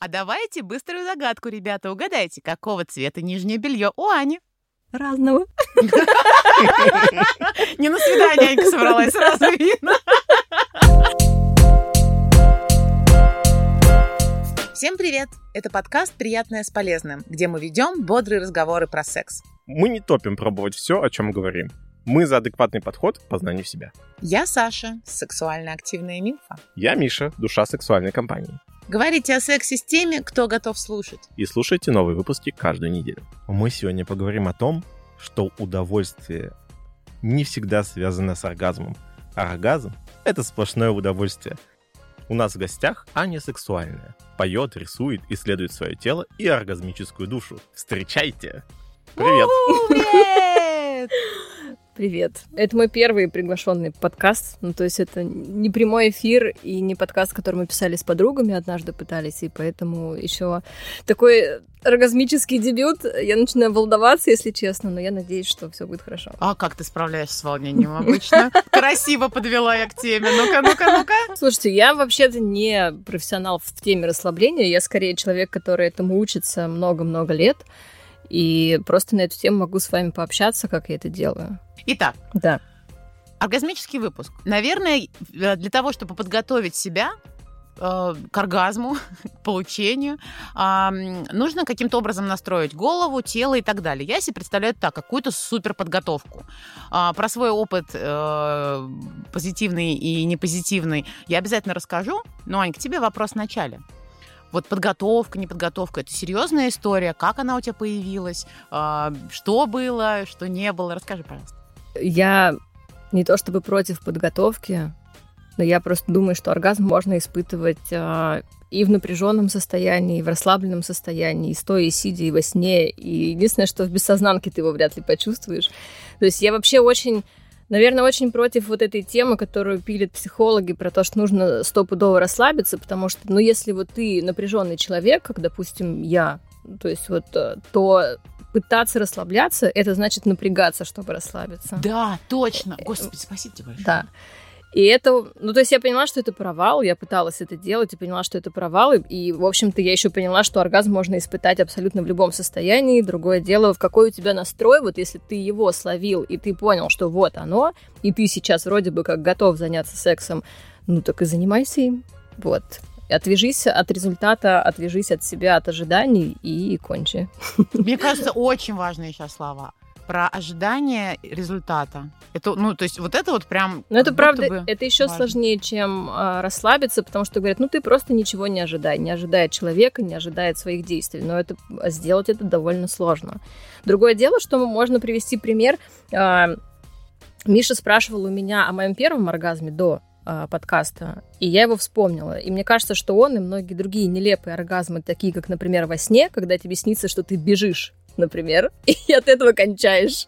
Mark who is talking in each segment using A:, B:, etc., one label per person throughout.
A: А давайте быструю загадку, ребята. Угадайте, какого цвета нижнее белье у Ани?
B: Разного.
A: Не на свидание Анька собралась, сразу видно. Всем привет! Это подкаст «Приятное с полезным», где мы ведем бодрые разговоры про секс.
C: Мы не топим пробовать все, о чем говорим. Мы за адекватный подход к познанию себя.
A: Я Саша, сексуально активная милфа.
C: Я Миша, душа сексуальной компании.
A: Говорите о сексе с теми, кто готов слушать.
C: И слушайте новые выпуски каждую неделю. Мы сегодня поговорим о том, что удовольствие не всегда связано с оргазмом. Оргазм — это сплошное удовольствие. У нас в гостях Аня сексуальная. Поет, рисует, исследует свое тело и оргазмическую душу. Встречайте! Привет!
A: Привет!
B: Привет. Это мой первый приглашенный подкаст. Ну, то есть это не прямой эфир и не подкаст, который мы писали с подругами, однажды пытались, и поэтому еще такой оргазмический дебют. Я начинаю волноваться, если честно, но я надеюсь, что все будет хорошо.
A: А как ты справляешься с волнением обычно? Красиво подвела я к теме. Ну-ка, ну-ка, ну-ка.
B: Слушайте, я вообще-то не профессионал в теме расслабления. Я скорее человек, который этому учится много-много лет. И просто на эту тему могу с вами пообщаться, как я это делаю.
A: Итак,
B: Да.
A: оргазмический выпуск. Наверное, э, для того, чтобы подготовить себя э, к оргазму, к получению, а, нужно каким-то образом настроить голову, тело и так далее. Я себе представляю так, какую-то супер подготовку. Про свой опыт э, позитивный и непозитивный я обязательно расскажу. Но, Ань, к тебе вопрос в начале. Вот подготовка, неподготовка, это серьезная история. Как она у тебя появилась? А, Что было, что не было? Расскажи, пожалуйста.
B: Я не то чтобы против подготовки, но я просто думаю, что оргазм можно испытывать а, и в напряженном состоянии, и в расслабленном состоянии, и стоя, и сидя, и во сне. И единственное, что в бессознанке ты его вряд ли почувствуешь. То есть я вообще очень Наверное, очень против вот этой темы, которую пилят психологи про то, что нужно стопудово расслабиться, потому что, ну, если вот ты напряженный человек, как, допустим, я, то есть вот, э, то пытаться расслабляться, это значит напрягаться, чтобы расслабиться.
A: Да, точно. Господи, спасибо тебе большое.
B: Да. И это, ну, то есть я поняла, что это провал, я пыталась это делать и поняла, что это провал, и, и, в общем-то, я еще поняла, что оргазм можно испытать абсолютно в любом состоянии. Другое дело, в какой у тебя настрой, вот если ты его словил, и ты понял, что вот оно, и ты сейчас вроде бы как готов заняться сексом, ну, так и занимайся им. Вот. Отвяжись от результата, отвяжись от себя, от ожиданий и кончи.
A: Мне кажется, очень важные сейчас слова про ожидание результата. Это, ну, то есть вот это вот прям...
B: Но это правда,
A: бы
B: это еще
A: важно.
B: сложнее, чем а, расслабиться, потому что говорят, ну ты просто ничего не ожидай, не ожидает человека, не ожидает своих действий, но это а сделать это довольно сложно. Другое дело, что можно привести пример. а, Миша спрашивал у меня о моем первом оргазме до а, подкаста, и я его вспомнила. И мне кажется, что он и многие другие нелепые оргазмы, такие как, например, во сне, когда тебе снится, что ты бежишь, например, и от этого кончаешь.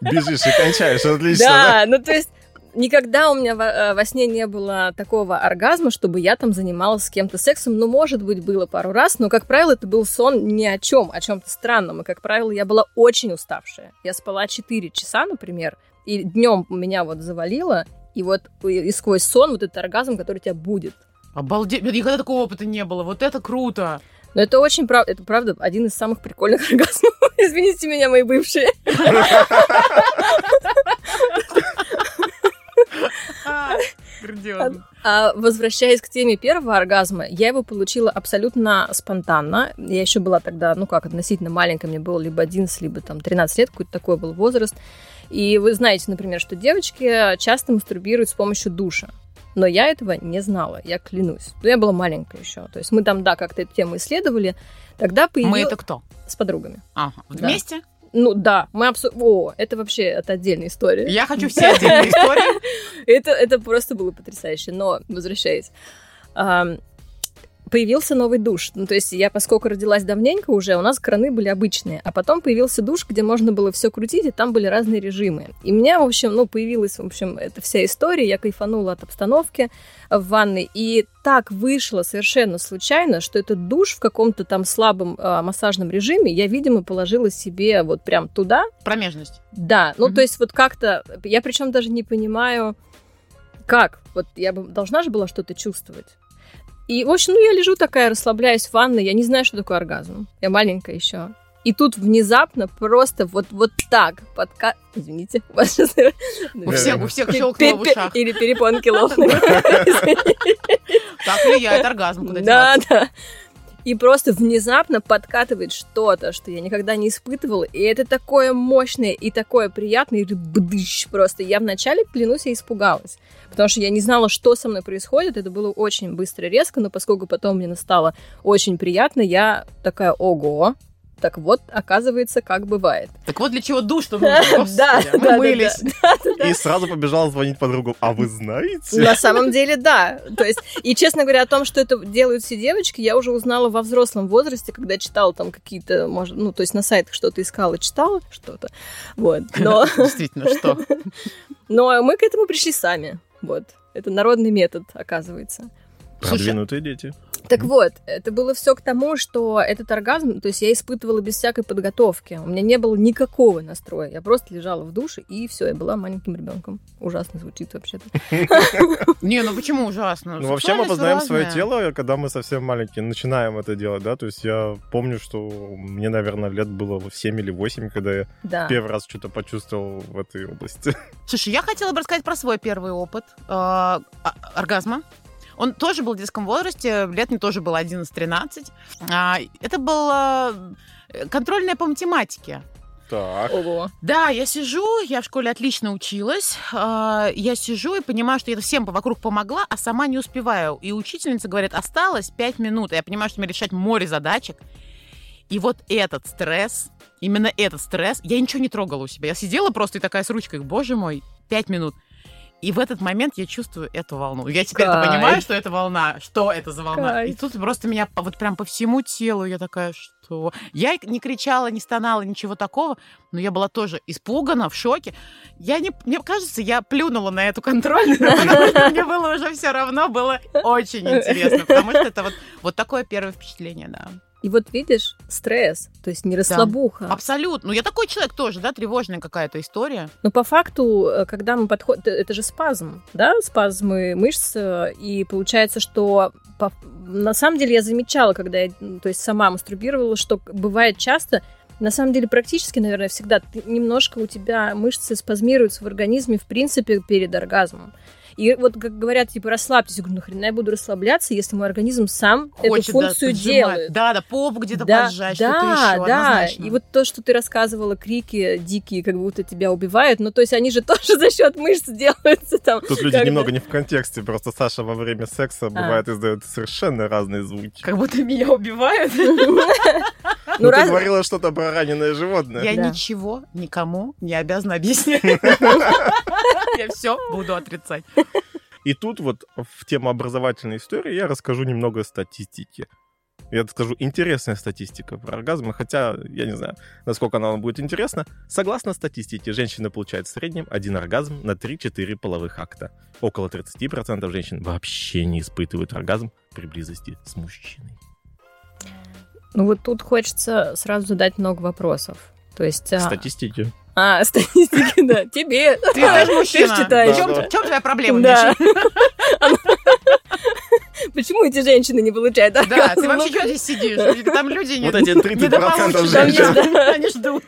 C: Бежишь и кончаешь, отлично,
B: Да, ну то есть никогда у меня во, э, во сне не было такого оргазма, чтобы я там занималась с кем-то сексом. Ну, может быть, было пару раз, но, как правило, это был сон ни о чем, о чем-то странном. И, как правило, я была очень уставшая. Я спала 4 часа, например, и днем меня вот завалило, и вот и сквозь сон вот этот оргазм, который у тебя будет.
A: Обалдеть. Никогда такого опыта не было. Вот это круто.
B: Но это очень прав... это правда один из самых прикольных оргазмов. Извините меня, мои бывшие.
A: А, грандиозно.
B: А возвращаясь к теме первого оргазма, я его получила абсолютно спонтанно. Я еще была тогда, ну как, относительно маленькая, мне было либо 11, либо там 13 лет, какой-то такой был возраст. И вы знаете, например, что девочки часто мастурбируют с помощью душа. Но я этого не знала, я клянусь. Но я была маленькая еще. То есть мы там, да, как-то эту тему исследовали. Тогда появилась...
A: Мы это кто?
B: С подругами.
A: Ага.
B: Да.
A: Вместе?
B: Ну да, мы абсо... О, это вообще это отдельная история.
A: Я хочу все отдельные истории.
B: Это, это просто было потрясающе. Но, возвращаясь, появился новый душ. Ну, то есть я, поскольку родилась давненько уже, у нас краны были обычные. А потом появился душ, где можно было все крутить, и там были разные режимы. И у меня, в общем, ну, появилась, в общем, эта вся история. Я кайфанула от обстановки в ванной. И так вышло совершенно случайно, что этот душ в каком-то там слабом а, массажном режиме я, видимо, положила себе вот прям туда,
A: Промежность.
B: да, ну
A: Мгм.
B: то есть вот как-то, я причем даже не понимаю, как, вот я бы должна же была что-то чувствовать. И, в общем, ну, я лежу такая, расслабляюсь в ванной, я не знаю, что такое оргазм. Я маленькая еще. И тут внезапно просто вот, вот так подка... Извините.
A: У всех, у всех щелкнуло в ушах.
B: Или перепонки лопнули.
A: Так влияет оргазм, куда
B: Да, да и просто внезапно подкатывает что-то, что я никогда не испытывала, и это такое мощное и такое приятное, и бдыщ просто. Я вначале, клянусь, я испугалась, потому что я не знала, что со мной происходит, это было очень быстро, резко, но поскольку потом мне стало очень приятно, я такая, ого, так вот, оказывается, как бывает.
A: Так вот для чего душ что нужно.
B: Да,
A: мы мылись.
C: И сразу побежал звонить подругу. А вы знаете?
B: На самом деле, да. То есть, и честно говоря, о том, что это делают все девочки, я уже узнала во взрослом возрасте, когда читала там какие-то, может, ну, то есть на сайтах что-то искала, читала что-то. Вот. Но...
A: Действительно, что?
B: Но мы к этому пришли сами. Вот. Это народный метод, оказывается.
C: Продвинутые дети.
B: Так вот, это было все к тому, что этот оргазм, то есть я испытывала без всякой подготовки. У меня не было никакого настроя. Я просто лежала в душе, и все, я была маленьким ребенком. Ужасно звучит вообще-то.
A: Не, ну почему ужасно?
C: Ну вообще мы познаем свое тело, когда мы совсем маленькие, начинаем это делать, да? То есть я помню, что мне, наверное, лет было 7 или 8, когда я первый раз что-то почувствовал в этой области.
A: Слушай, я хотела бы рассказать про свой первый опыт а, оргазма. Он тоже был в детском возрасте, лет мне тоже было 11-13. А, это была э, контрольная по математике.
C: Так.
B: Ого.
A: Да, я сижу, я в школе отлично училась. А, я сижу и понимаю, что я всем вокруг помогла, а сама не успеваю. И учительница говорит, осталось 5 минут. Я понимаю, что мне решать море задачек. И вот этот стресс, именно этот стресс, я ничего не трогала у себя. Я сидела просто и такая с ручкой, боже мой, 5 минут. И в этот момент я чувствую эту волну. Я теперь понимаю, что это волна, что это за волна. Кайф. И тут просто меня вот прям по всему телу я такая, что... Я не кричала, не стонала, ничего такого, но я была тоже испугана, в шоке. Я не... Мне кажется, я плюнула на эту контрольную, потому что мне было уже все равно, было очень интересно, потому что это вот, вот такое первое впечатление, да.
B: И вот видишь, стресс, то есть не расслабуха.
A: Да, абсолютно. Ну, я такой человек тоже, да, тревожная какая-то история.
B: Но по факту, э, когда мы подходим, это же спазм, да, спазмы мышц, э, и получается, что по... на самом деле я замечала, когда я, то есть сама мастурбировала, что бывает часто, на самом деле, практически, наверное, всегда ты, немножко у тебя мышцы спазмируются в организме, в принципе, перед оргазмом. И вот, как говорят, типа, расслабьтесь. Я говорю, нахрена я буду расслабляться, если мой организм сам Хочет, эту функцию да, делает.
A: Да, да, попу где-то да, поджать, да, что-то еще,
B: Да, однозначно. и вот то, что ты рассказывала, крики дикие, как будто тебя убивают, ну, то есть они же тоже за счет мышц делаются там.
C: Тут люди немного не в контексте, просто Саша во время секса а. бывает издает совершенно разные звуки.
A: Как будто меня убивают.
C: Ну, ты говорила что-то про раненое животное.
A: Я ничего никому не обязана объяснять. Я все буду отрицать.
C: И тут вот в тему образовательной истории я расскажу немного статистики. Я скажу, интересная статистика про оргазмы, хотя я не знаю, насколько она вам будет интересна. Согласно статистике, женщина получает в среднем один оргазм на 3-4 половых акта. Около 30% женщин вообще не испытывают оргазм при близости с мужчиной.
B: Ну вот тут хочется сразу задать много вопросов. То есть...
C: А, статистики.
B: А, статистики, да. Тебе.
A: Ты же мужчина.
B: читаешь.
A: В чем твоя проблема, Да.
B: Почему эти женщины не получают
A: Да, ты вообще что здесь сидишь? Там люди
C: Вот эти 30% женщин.
A: Они ждут.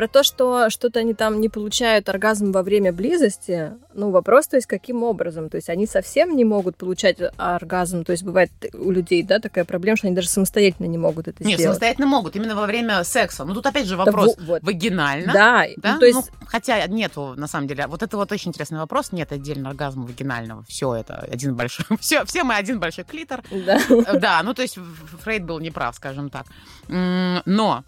B: Про то, что что-то они там не получают оргазм во время близости, ну, вопрос, то есть, каким образом? То есть, они совсем не могут получать оргазм, то есть, бывает у людей, да, такая проблема, что они даже самостоятельно не могут это
A: Нет,
B: сделать.
A: Нет, самостоятельно могут, именно во время секса. Ну, тут опять же вопрос, да, вот. вагинально,
B: да,
A: да?
B: Ну, то есть...
A: ну, хотя нету, на самом деле, вот это вот очень интересный вопрос, нет отдельно оргазма вагинального, все это один большой, все, все мы один большой клитор.
B: Да.
A: Да, ну, то есть, Фрейд был неправ, скажем так. Но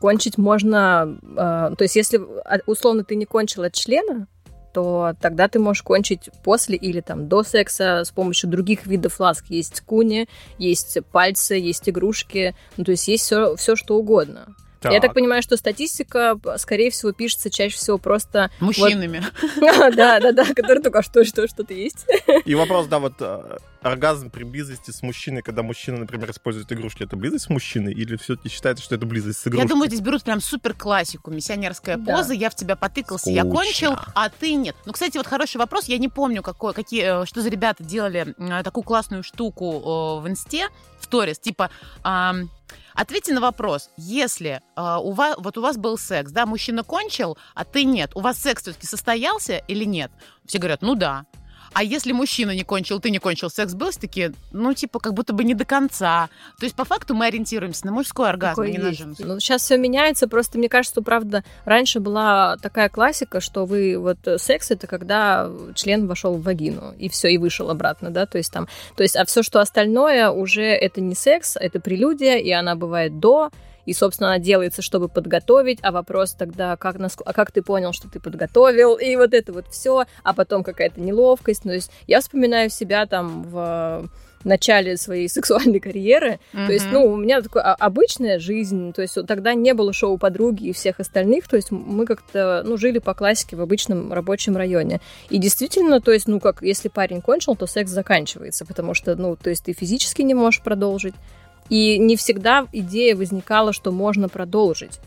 B: Кончить можно, э, то есть если а, условно ты не кончил от члена, то тогда ты можешь кончить после или там до секса с помощью других видов ласк. Есть куни, есть пальцы, есть игрушки, ну то есть есть все, все что угодно. Так. Я так понимаю, что статистика, скорее всего, пишется чаще всего просто...
A: Мужчинами.
B: Да, да, да, которые только что, что, что-то есть.
C: И вопрос, да, вот э, оргазм при близости с мужчиной, когда мужчина, например, использует игрушки, это близость с мужчиной или все-таки считается, что это близость с игрушкой?
A: Я думаю, здесь берут прям супер классику, миссионерская поза, я в тебя потыкался, я кончил, а ты нет. Ну, кстати, вот хороший вопрос, я не помню, какой, какие, э, что за ребята делали такую классную штуку в инсте, в сторис, типа... Ответьте на вопрос, если э, у вас, вот у вас был секс, да, мужчина кончил, а ты нет, у вас секс все-таки состоялся или нет? Все говорят, ну да. А если мужчина не кончил, ты не кончил, секс был, такие, ну, типа, как будто бы не до конца. То есть, по факту, мы ориентируемся на мужской оргазм, а не на женский.
B: Ну, сейчас все меняется, просто мне кажется, что, правда, раньше была такая классика, что вы, вот, секс это когда член вошел в вагину, и все, и вышел обратно, да, то есть там, то есть, а все, что остальное, уже это не секс, это прелюдия, и она бывает до, и, собственно, она делается, чтобы подготовить, а вопрос тогда, как, нас, а как ты понял, что ты подготовил, и вот это вот все, а потом какая-то неловкость. То есть я вспоминаю себя там в начале своей сексуальной карьеры. Mm-hmm. То есть, ну, у меня такая обычная жизнь, то есть тогда не было шоу подруги и всех остальных, то есть мы как-то, ну, жили по классике в обычном рабочем районе. И действительно, то есть, ну, как, если парень кончил, то секс заканчивается, потому что, ну, то есть ты физически не можешь продолжить, и не всегда идея возникала, что можно продолжить.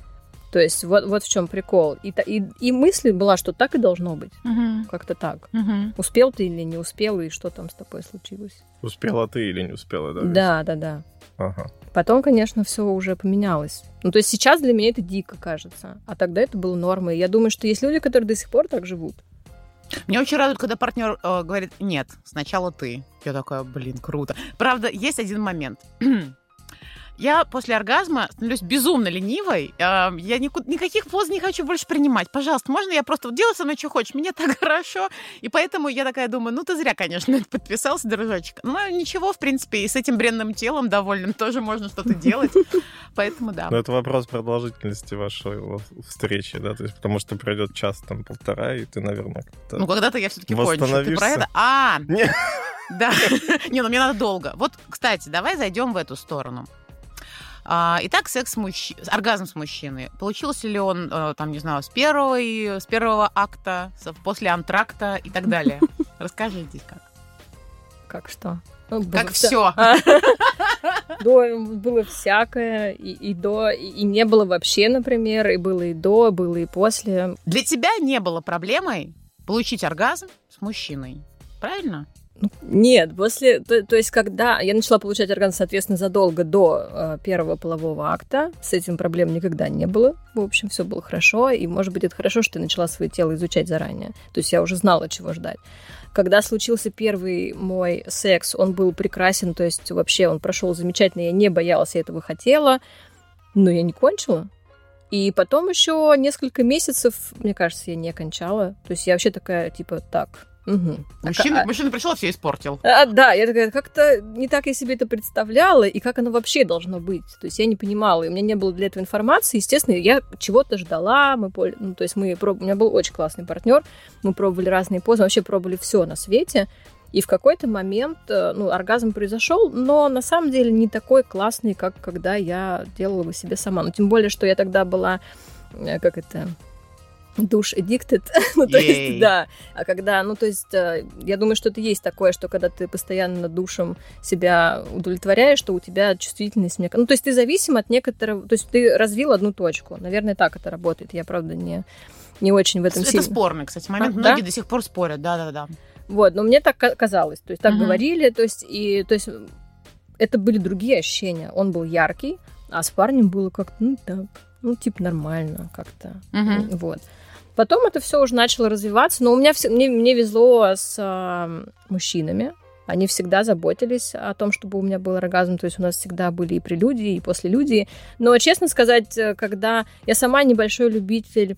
B: То есть вот, вот в чем прикол. И, и, и мысль была, что так и должно быть. Угу. Как-то так. Угу. Успел ты или не успел, и что там с тобой случилось?
C: Успела ты или не успела, да?
B: Да, да, да.
C: Ага.
B: Потом, конечно, все уже поменялось. Ну, то есть сейчас для меня это дико кажется. А тогда это было нормой. Я думаю, что есть люди, которые до сих пор так живут.
A: Меня очень радует, когда партнер э, говорит, нет, сначала ты. Я такая, блин, круто. Правда, есть один момент. Я после оргазма становлюсь безумно ленивой. Я никуда, никаких поз не хочу больше принимать. Пожалуйста, можно я просто делай со мной, что хочешь. Мне так хорошо. И поэтому я такая думаю, ну ты зря, конечно, подписался, дружочек. Ну ничего, в принципе, и с этим бренным телом довольным тоже можно что-то делать. Поэтому да.
C: Но это вопрос продолжительности вашей встречи, да? То есть потому что пройдет час, там, полтора, и ты, наверное,
A: Ну когда-то я все-таки кончу. Ты про это? А! Да. Не, ну мне надо долго. Вот, кстати, давай зайдем в эту сторону. А, итак, секс мужч... оргазм с мужчиной. Получился ли он, э, там, не знаю, с первого, с первого акта, после антракта и так далее? Расскажи здесь как.
B: Как что?
A: Ну, как все.
B: До было всякое, и, и до, и, и не было вообще, например, и было и до, было и после.
A: Для тебя не было проблемой получить оргазм с мужчиной, правильно?
B: Нет, после, то, то есть когда я начала получать оргазм, соответственно, задолго до э, первого полового акта, с этим проблем никогда не было. В общем, все было хорошо, и, может быть, это хорошо, что ты начала свое тело изучать заранее. То есть я уже знала, чего ждать. Когда случился первый мой секс, он был прекрасен, то есть вообще он прошел замечательно, я не боялась, я этого хотела, но я не кончила. И потом еще несколько месяцев, мне кажется, я не кончала. То есть я вообще такая, типа, так,
A: Угу. Мужчина, а, мужчина пришел, все испортил.
B: А, да, я такая, как-то не так я себе это представляла, и как оно вообще должно быть. То есть я не понимала, и у меня не было для этого информации. Естественно, я чего-то ждала. Мы, ну, то есть мы проб... у меня был очень классный партнер, мы пробовали разные позы, вообще пробовали все на свете. И в какой-то момент, э, ну, оргазм произошел, но на самом деле не такой классный, как когда я делала его себе сама. Ну, тем более, что я тогда была, э, как это, душ addicted, ну, то есть, да, а когда, ну, то есть, э, я думаю, что это есть такое, что когда ты постоянно душем себя удовлетворяешь, что у тебя чувствительность, ну, то есть, ты зависим от некоторого, то есть, ты развил одну точку, наверное, так это работает, я, правда, не, не очень в этом
A: Это
B: сильно.
A: спорный, кстати, момент, а, многие да? до сих пор спорят, да-да-да.
B: Вот, но мне так казалось, то есть, так угу. говорили, то есть, и, то есть, это были другие ощущения, он был яркий, а с парнем было как-то, ну, так, ну, типа, нормально как-то, угу. вот. Потом это все уже начало развиваться, но у меня все, мне, мне везло с э, мужчинами. Они всегда заботились о том, чтобы у меня был оргазм, то есть у нас всегда были и прелюдии, и послелюдии. Но, честно сказать, э, когда я сама небольшой любитель,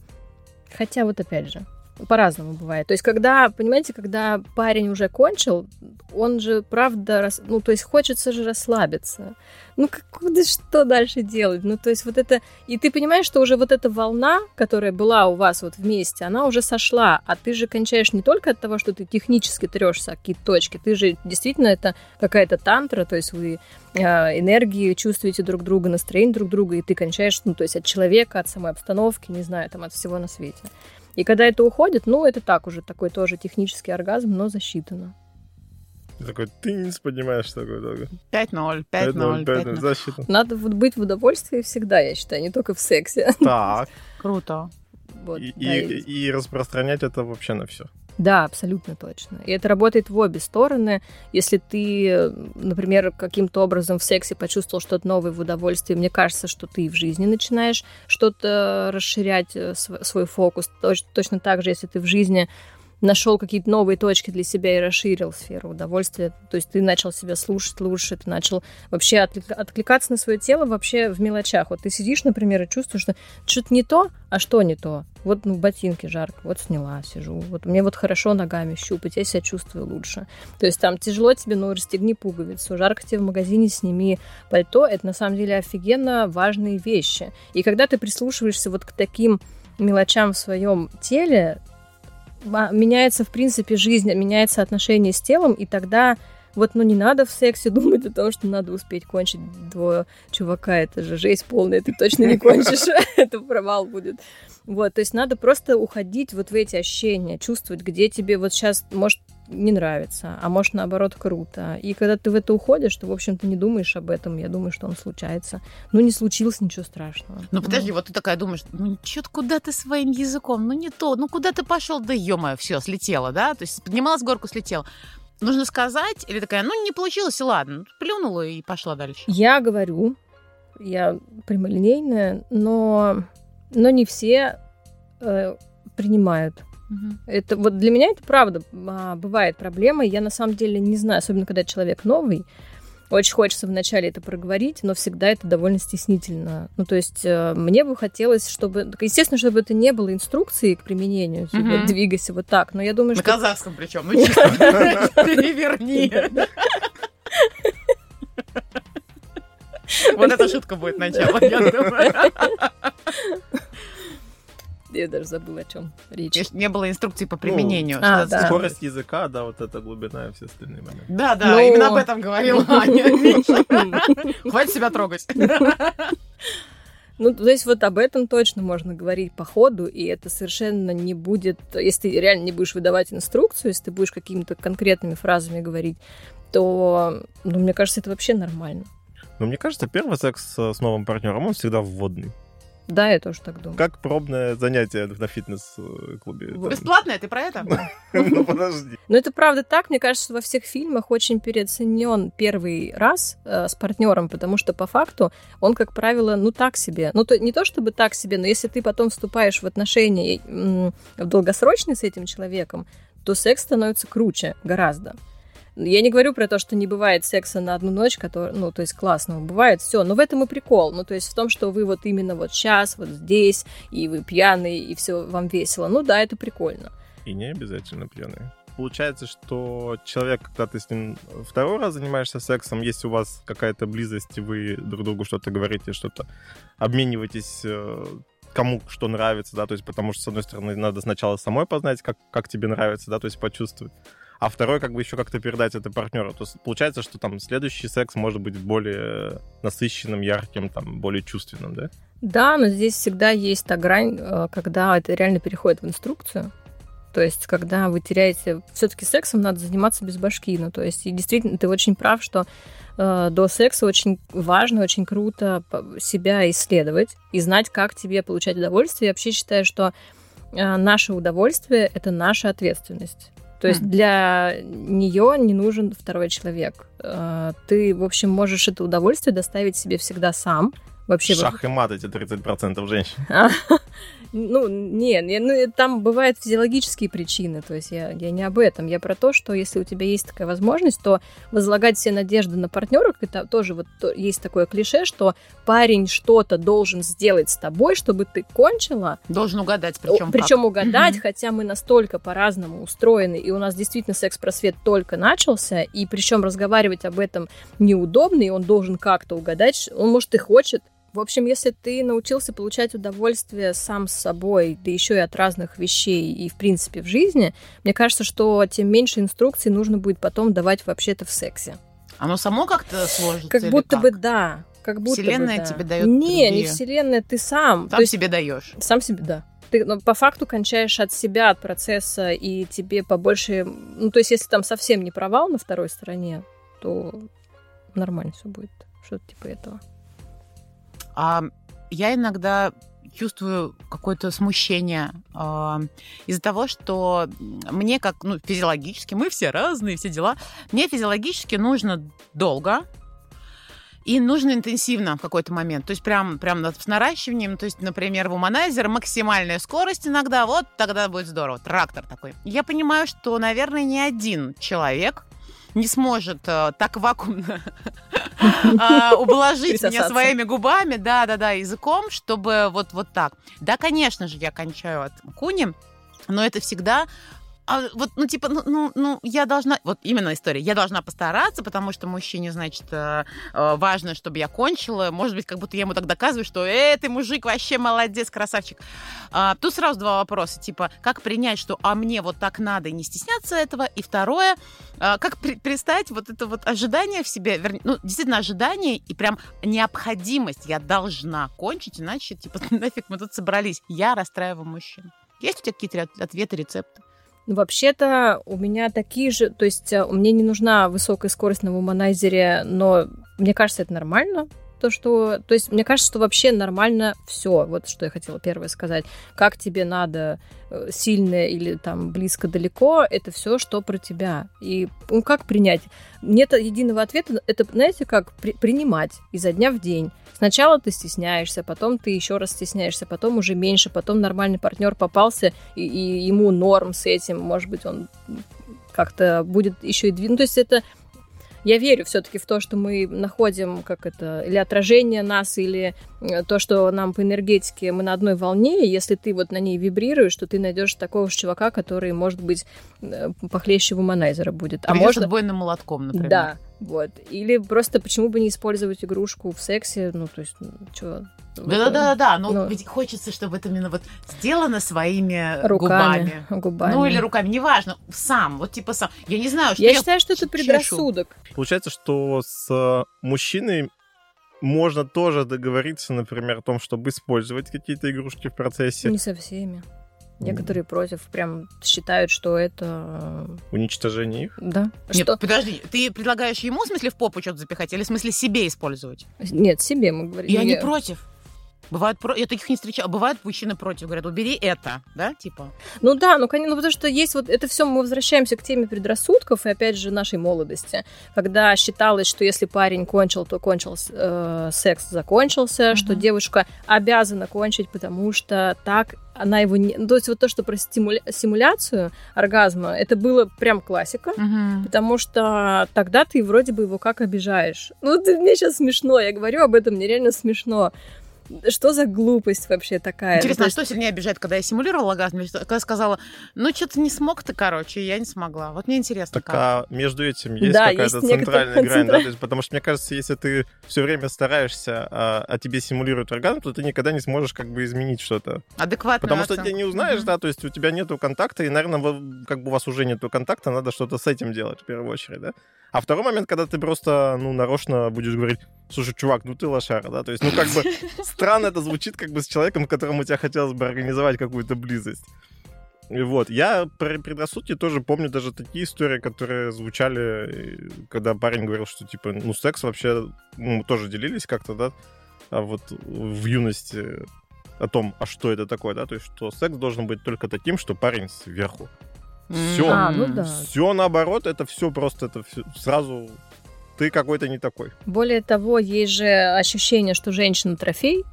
B: хотя вот опять же, по-разному бывает. То есть, когда, понимаете, когда парень уже кончил, он же, правда, рас... ну, то есть, хочется же расслабиться. Ну, как, куда, что дальше делать? Ну, то есть, вот это... И ты понимаешь, что уже вот эта волна, которая была у вас вот вместе, она уже сошла, а ты же кончаешь не только от того, что ты технически трешься какие-то точки, ты же действительно это какая-то тантра, то есть вы э, энергии чувствуете друг друга, настроение друг друга, и ты кончаешь, ну, то есть от человека, от самой обстановки, не знаю, там, от всего на свете. И когда это уходит, ну, это так уже, такой тоже технический оргазм, но засчитано.
C: Такой, ты не понимаешь, что такое долго.
A: 5-0, 5-0, 5-0.
C: Защита.
B: Надо вот быть в удовольствии всегда, я считаю, не только в сексе.
C: Так.
A: Круто.
B: Вот,
C: И,
B: да,
C: и, и распространять это вообще на все.
B: Да, абсолютно точно. И это работает в обе стороны. Если ты, например, каким-то образом в сексе почувствовал что-то новое в удовольствии, мне кажется, что ты в жизни начинаешь что-то расширять, э, св- свой фокус. Точ- точно так же, если ты в жизни нашел какие-то новые точки для себя и расширил сферу удовольствия. То есть ты начал себя слушать лучше, ты начал вообще отклик- откликаться на свое тело вообще в мелочах. Вот ты сидишь, например, и чувствуешь, что что-то не то, а что не то? Вот ну, в ботинке жарко, вот сняла, сижу. Вот мне вот хорошо ногами щупать, я себя чувствую лучше. То есть там тяжело тебе, ну, расстегни пуговицу, жарко тебе в магазине, сними пальто. Это на самом деле офигенно важные вещи. И когда ты прислушиваешься вот к таким мелочам в своем теле, меняется, в принципе, жизнь, меняется отношение с телом, и тогда вот, ну, не надо в сексе думать о том, что надо успеть кончить до чувака, это же жесть полная, ты точно не кончишь, это провал будет. Вот, то есть надо просто уходить вот в эти ощущения, чувствовать, где тебе вот сейчас, может, не нравится, а может, наоборот, круто. И когда ты в это уходишь, ты, в общем-то, не думаешь об этом. Я думаю, что он случается. Ну, не случилось, ничего страшного.
A: Ну, подожди, вот ты такая думаешь, ну, что-то куда ты своим языком, ну, не то, ну, куда ты пошел, да ё все, слетела, да? То есть поднималась горку, слетела. Нужно сказать, или такая, ну, не получилось, и ладно, ну, плюнула и пошла дальше.
B: Я говорю, я прямолинейная, но, но не все э, принимают. Это вот для меня это правда а, бывает проблема. Я на самом деле не знаю, особенно когда человек новый. Очень хочется вначале это проговорить, но всегда это довольно стеснительно. Ну, то есть э, мне бы хотелось, чтобы... Естественно, чтобы это не было инструкции к применению. Типа,
A: Мгм.
B: двигайся вот так. Но я думаю,
A: На
B: что...
A: казахском причем, ну, честно. Переверни. Вот эта шутка будет начало, я думаю.
B: Я даже забыла, о чем речь.
A: Конечно, Не было инструкции по применению.
B: а,
A: Что
B: да.
C: Скорость языка, да, вот эта глубина и все остальные моменты.
A: Да, да,
B: Ну.
A: именно об этом говорила Аня. Хватит себя трогать.
B: Ну, то есть вот об этом точно можно говорить по ходу, и это совершенно не будет, если ты реально не будешь выдавать инструкцию, если ты будешь какими-то конкретными фразами говорить, то, ну, мне кажется, это вообще нормально.
C: Но мне кажется, первый секс с с новым партнером, он всегда вводный.
B: Да, я тоже так думаю.
C: Как пробное занятие на фитнес-клубе.
B: Вот.
A: Бесплатно это про это?
C: Ну, подожди.
B: Но это правда так. Мне кажется, что во всех фильмах очень переоценен первый раз э, с партнером, потому что по факту он, как правило, ну так себе. Ну, то, не то чтобы так себе, но если ты потом вступаешь в отношения долгосрочные с этим человеком, то секс становится круче гораздо. Я не говорю про то, что не бывает секса на одну ночь, который, ну, то есть классного. Бывает все, но в этом и прикол. Ну, то есть в том, что вы вот именно вот сейчас, вот здесь, и вы пьяные, и все вам весело. Ну да, это прикольно.
C: И не обязательно пьяные. Получается, что человек, когда ты с ним второй раз занимаешься сексом, если у вас какая-то близость, и вы друг другу что-то говорите, что-то обмениваетесь, э, кому что нравится, да, то есть потому что, с одной стороны, надо сначала самой познать, как, как тебе нравится, да, то есть почувствовать, а второй, как бы еще как-то передать это партнеру. То есть получается, что там следующий секс может быть более насыщенным, ярким, там, более чувственным, да?
B: Да, но здесь всегда есть та грань, э, когда это реально переходит в инструкцию. То есть, когда вы теряете... Все-таки сексом надо заниматься без башки. Ну, то есть, и действительно, ты очень прав, что э, до секса очень важно, очень круто себя исследовать и знать, как тебе получать удовольствие. Я вообще считаю, что э, наше удовольствие — это наша ответственность. То есть для нее не нужен второй человек. Э, Ты, в общем, можешь это удовольствие доставить себе всегда сам, Вообще,
C: Шах и мат эти 30% женщин.
B: Ну, не, не, ну, там бывают физиологические причины, то есть я, я не об этом, я про то, что если у тебя есть такая возможность, то возлагать все надежды на партнеров, это тоже вот то, есть такое клише, что парень что-то должен сделать с тобой, чтобы ты кончила.
A: Должен угадать, причем
B: Причем угадать, хотя мы настолько по-разному устроены, и у нас действительно секс-просвет только начался, и причем разговаривать об этом неудобно, и он должен как-то угадать, он, может, и хочет, в общем, если ты научился получать удовольствие сам с собой, да еще и от разных вещей и, в принципе, в жизни, мне кажется, что тем меньше инструкций нужно будет потом давать вообще-то в сексе.
A: Оно само как-то сложится?
B: Как будто как? бы да. Как будто
A: Вселенная
B: бы, да.
A: тебе дает
B: Не,
A: другие.
B: не Вселенная, ты сам.
A: Сам есть, себе даешь.
B: Сам себе, да. Ты ну, по факту кончаешь от себя, от процесса, и тебе побольше... Ну, то есть, если там совсем не провал на второй стороне, то нормально все будет. Что-то типа этого.
A: А я иногда чувствую какое-то смущение э, из-за того, что мне как, ну, физиологически, мы все разные, все дела, мне физиологически нужно долго, и нужно интенсивно в какой-то момент. То есть прям, прям с наращиванием. То есть, например, в Уманайзер максимальная скорость иногда, вот тогда будет здорово. Трактор такой. Я понимаю, что, наверное, ни один человек не сможет э, так вакуумно э, ублажить меня своими губами, да-да-да, языком, чтобы вот, вот так. Да, конечно же, я кончаю от куни, но это всегда а вот, ну, типа, ну, ну, ну, я должна, вот именно история, я должна постараться, потому что мужчине, значит, э, э, важно, чтобы я кончила. Может быть, как будто я ему так доказываю, что, э, ты мужик вообще молодец, красавчик. А, тут сразу два вопроса, типа, как принять, что, а мне вот так надо и не стесняться этого, и второе, а, как при, представить вот это вот ожидание в себе, вернее, ну, действительно, ожидание и прям необходимость, я должна кончить, иначе, типа, нафиг мы тут собрались. Я расстраиваю мужчин. Есть у тебя какие-то ответы, рецепты?
B: Ну, вообще-то у меня такие же, то есть э, мне не нужна высокая скорость на вуманайзере, но мне кажется, это нормально. То, что, то есть мне кажется, что вообще нормально все. Вот что я хотела первое сказать. Как тебе надо э, сильно или там близко далеко, это все, что про тебя. И ну, как принять? Нет единого ответа. Это, знаете, как при, принимать изо дня в день. Сначала ты стесняешься, потом ты еще раз стесняешься, потом уже меньше, потом нормальный партнер попался, и, и ему норм с этим, может быть, он как-то будет еще и двинуть. Ну, то есть это я верю все-таки в то, что мы находим, как это, или отражение нас, или э, то, что нам по энергетике мы на одной волне, и если ты вот на ней вибрируешь, то ты найдешь такого же чувака, который, может быть, э, похлеще вуманайзера будет.
A: А может... отбойным молотком, например.
B: Да, вот. Или просто почему бы не использовать игрушку в сексе, ну, то есть, ну, что...
A: Да-да-да, но ну, ведь хочется, чтобы это именно вот сделано своими
B: руками,
A: губами.
B: губами.
A: Ну, или руками, неважно, сам, вот типа сам. Я не знаю, что
B: я...
A: Я
B: считаю, что это предрассудок.
C: Получается, что с мужчиной можно тоже договориться, например, о том, чтобы использовать какие-то игрушки в процессе.
B: Не со всеми. Некоторые против прям считают, что это...
C: Уничтожение их?
B: Да.
A: Нет,
B: что...
A: подожди, ты предлагаешь ему, в смысле, в попу что-то запихать, или в смысле себе использовать?
B: Нет, себе мы говорим.
A: Я не против. Бывают про... Я таких не встречала. Бывают мужчины против, говорят, убери это, да, типа.
B: Ну да, ну конечно, ну, потому что есть вот это все, мы возвращаемся к теме предрассудков и опять же нашей молодости, когда считалось, что если парень кончил, то кончил э, секс закончился, mm-hmm. что девушка обязана кончить, потому что так она его не... Ну, то есть вот то, что про стимуля... симуляцию оргазма, это было прям классика,
A: угу.
B: потому что тогда ты вроде бы его как обижаешь. Ну, ты, мне сейчас смешно, я говорю об этом, мне реально смешно. Что за глупость вообще такая?
A: Интересно, а что сильнее обижает, когда я симулировала оргазм, когда я сказала, ну, что-то не смог ты, короче, я не смогла. Вот мне интересно,
C: так,
A: как.
C: а между этим есть
B: да,
C: какая-то
B: есть
C: центральная грань, да? То есть, потому что, мне кажется, если ты все время стараешься, а, а тебе симулируют оргазм, то ты никогда не сможешь как бы изменить что-то.
A: Адекватно.
C: Потому что ты не узнаешь, mm-hmm. да, то есть у тебя нету контакта, и, наверное, как бы у вас уже нету контакта, надо что-то с этим делать в первую очередь, да? А второй момент, когда ты просто, ну, нарочно будешь говорить, слушай, чувак, ну ты лошара, да, то есть, ну, как бы странно это звучит как бы с человеком, которому тебя хотелось бы организовать какую-то близость. И вот, я про предрассудки тоже помню даже такие истории, которые звучали, когда парень говорил, что, типа, ну, секс вообще, ну, мы тоже делились как-то, да, а вот в юности о том, а что это такое, да, то есть, что секс должен быть только таким, что парень сверху. Все.
B: А, ну да.
C: Все наоборот, это все просто, это все сразу ты какой-то не такой.
B: Более того, есть же ощущение, что женщина трофей,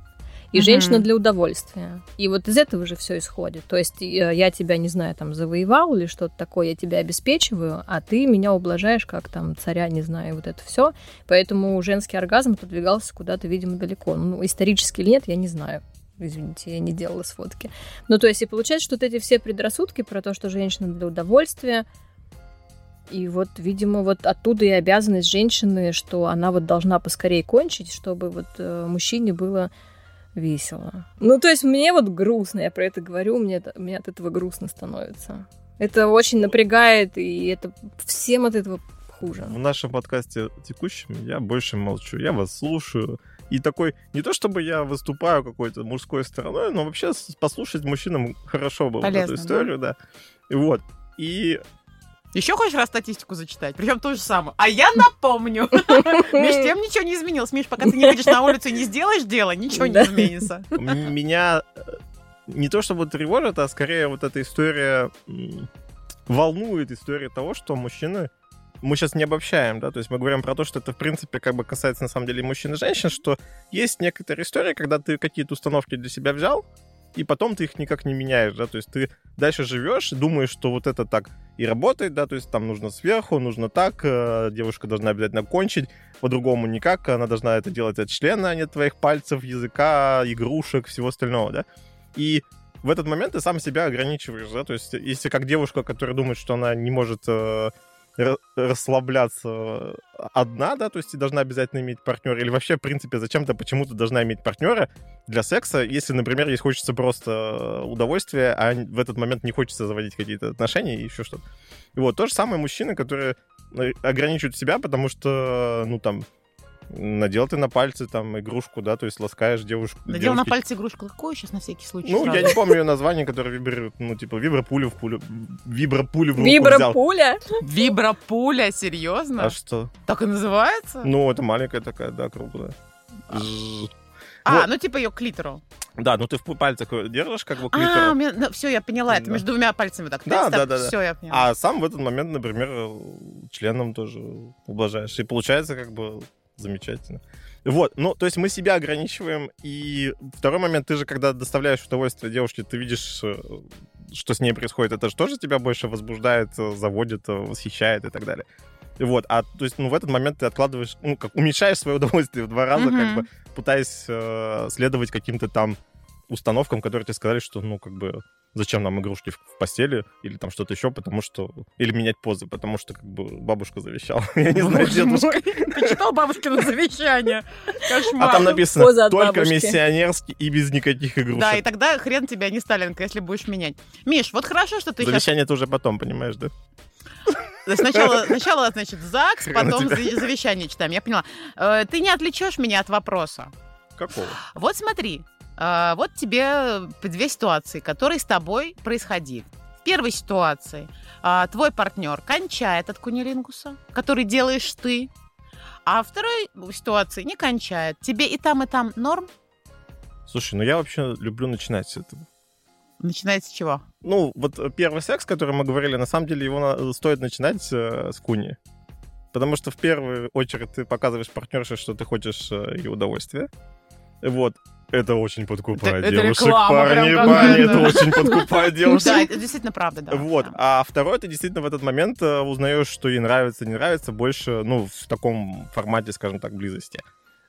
B: и женщина для удовольствия. И вот из этого же все исходит. То есть э, я тебя, не знаю, там завоевал или что-то такое, я тебя обеспечиваю, а ты меня ублажаешь как там царя, не знаю, вот это все. Поэтому женский оргазм подвигался куда-то, видимо, далеко. Ну, исторически или нет, я не знаю. Извините, я не делала сфотки. Ну, то есть, и получается, что вот эти все предрассудки про то, что женщина для удовольствия, и вот, видимо, вот оттуда и обязанность женщины, что она вот должна поскорее кончить, чтобы вот э, мужчине было весело. Ну, то есть мне вот грустно, я про это говорю, мне, мне от этого грустно становится. Это очень напрягает, и это всем от этого хуже.
C: В нашем подкасте текущем я больше молчу, я вас слушаю. И такой, не то чтобы я выступаю какой-то мужской стороной, но вообще послушать мужчинам хорошо было
A: Полезно,
C: эту историю, да. И вот. И
A: Еще хочешь раз статистику зачитать? Причем то же самое. А я напомню. Меж тем ничего не изменилось. Миш, пока ты не выйдешь на улицу и не сделаешь дело, ничего не изменится.
C: меня э, не то чтобы тревожит, а скорее вот эта история волнует история того, что мужчины мы сейчас не обобщаем, да, то есть мы говорим про то, что это, в принципе, как бы касается, на самом деле, мужчин и женщин, что есть некоторые истории, когда ты какие-то установки для себя взял, и потом ты их никак не меняешь, да, то есть ты дальше живешь, думаешь, что вот это так и работает, да, то есть там нужно сверху, нужно так, э, девушка должна обязательно кончить, по-другому никак, она должна это делать от члена, а не от твоих пальцев, языка, игрушек, всего остального, да, и в этот момент ты сам себя ограничиваешь, да, то есть если как девушка, которая думает, что она не может э, расслабляться одна, да, то есть ты должна обязательно иметь партнера, или вообще, в принципе, зачем-то почему-то должна иметь партнера для секса, если, например, ей хочется просто удовольствия, а в этот момент не хочется заводить какие-то отношения и еще что-то. И вот, то же самое мужчины, которые э, ограничивают себя, потому что, ну, там, надел ты на пальцы там игрушку, да, то есть ласкаешь девушку.
A: Надел на
C: девушке-
A: пальцы игрушку. Какую сейчас на всякий случай?
C: Ну,
A: сразу?
C: я не помню ее название, которое вибрирует, ну, типа, вибропулю в пулю, вибропулю в руку взял.
B: Вибропуля?
A: Вибропуля, серьезно?
C: А что?
A: Так и называется?
C: Ну, это маленькая такая, да, круглая. Ж-
A: А,
C: вот.
A: ну типа ее клитору.
C: Да, ну ты в пальцах держишь как бы
A: А, у меня, все, я поняла, это
C: Да.
A: между двумя пальцами так.
C: Да, да, да, да.
A: Все, я поняла.
C: а сам в этот момент, например, членом тоже ублажаешь. И получается как бы замечательно. Вот, ну, то есть мы себя ограничиваем, и второй момент, ты же, когда доставляешь удовольствие девушке, ты видишь, э, что с ней происходит, это же тоже тебя больше возбуждает, э, заводит, э, восхищает и так далее. Вот, а то есть, ну, в этот момент ты откладываешь, ну, как уменьшаешь свое удовольствие в два раза, как
A: Мгм.
C: бы пытаясь э, следовать каким-то там установкам, которые тебе сказали, что, ну, как бы, зачем нам игрушки в в постели или там что-то еще, потому что... Или менять позы, потому что, как бы, бабушка завещала. Я не знаю, дедушка.
A: Ты читал бабушкино завещание? Кошмар.
C: А там написано только миссионерский и без никаких
A: Да, и
C: игрушек.
A: тогда хрен тебя не Сталинка, если будешь менять. Миш, вот хорошо, что ты.
C: Завещание это уже потом, понимаешь, да?
A: Сначала, сначала, значит, ЗАГС, потом завещание читаем. Я поняла. Э, Ты не отвлечешь меня от вопроса.
C: Какого?
A: Вот смотри, э, вот тебе две ситуации, которые с тобой происходили. В первой ситуации а, твой партнер кончает от кунилингуса, который делаешь ты, а второй ситуации не кончает. Тебе и там, и там норм?
C: Слушай, ну я вообще люблю начинать с этого.
A: Начинается с чего?
C: Ну, вот э, первый секс, который мы говорили, на самом деле его на- стоит начинать э, с куни. Потому что в первую очередь ты показываешь партнерше, что ты хочешь э, ее удовольствия. Вот. Это очень подкупает
A: Это- это
C: девушек,
A: реклама прям
C: парни, парни,
A: какая-то.
C: это очень подкупает девушек.
A: Да, это действительно правда, да.
C: Вот. А второй, ты действительно в этот момент э, узнаешь, что ей нравится, не нравится, больше, ну, в таком формате, скажем так, близости.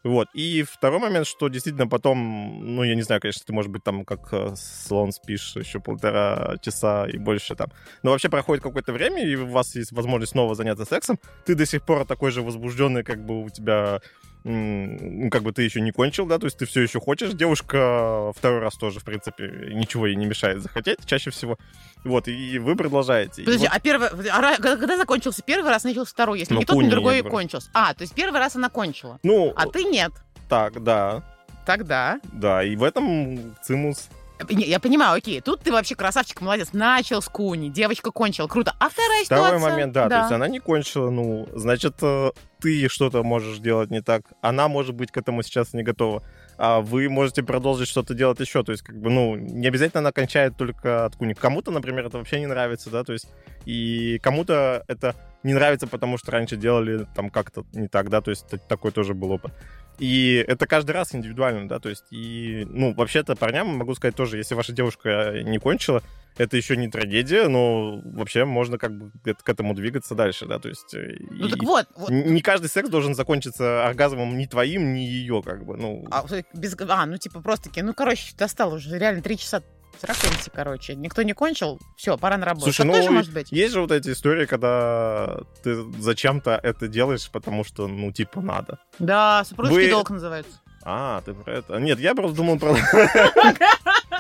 C: Вот. И второй момент, что действительно потом, ну, я не знаю, конечно, ты, может быть, там как э, слон спишь еще полтора часа и больше там. Но вообще проходит какое-то время, и у вас есть возможность снова заняться сексом. Ты до сих пор такой же возбужденный, как бы у тебя как бы ты еще не кончил, да, то есть ты все еще хочешь. Девушка второй раз тоже, в принципе, ничего ей не мешает захотеть чаще всего. Вот, и вы продолжаете.
A: Подожди,
C: вот-
A: а первый, а когда закончился первый раз, начался второй, если
C: Ну,
A: ни тот,
C: я
A: другой кончился. А, то есть первый раз она кончила,
C: ну,
A: а ты нет.
C: так, да,
A: Тогда.
C: да, и в этом цимус.
A: Не, я понимаю, окей, тут ты вообще красавчик, молодец. Начал с куни, девочка кончила, круто. А вторая
C: Второй
A: ситуация?
C: момент, да, то есть она не кончила, ну, значит, э, ты что-то можешь делать не так, она, может быть, к этому сейчас не готова, а вы можете продолжить что-то делать еще, то есть, как бы, ну, не обязательно она кончает только от куни. Кому-то, например, это вообще не нравится, да, то есть, и кому-то это не нравится, потому что раньше делали там как-то не так, да, то есть такой тоже был опыт. И это каждый раз индивидуально, да, то есть, и, ну, вообще-то парням могу сказать тоже, если ваша девушка не кончила, это еще не трагедия, но вообще можно как бы к этому двигаться дальше, да, то есть... Э,
A: ну так вот, вот.
C: Не каждый секс должен закончиться оргазмом ни твоим, ни ее, как бы, ну...
A: А, без... а ну типа просто-таки, ну, короче, достал уже реально три часа Трахаемся, короче. Никто не кончил, все, пора на работу.
C: Слушай, так ну, тоже может быть. Есть же вот эти истории, когда ты зачем-то это делаешь, потому что, ну, типа, надо.
A: Да, супружеский Вы... долг называется.
C: А, ты про это. Нет, я просто думал про...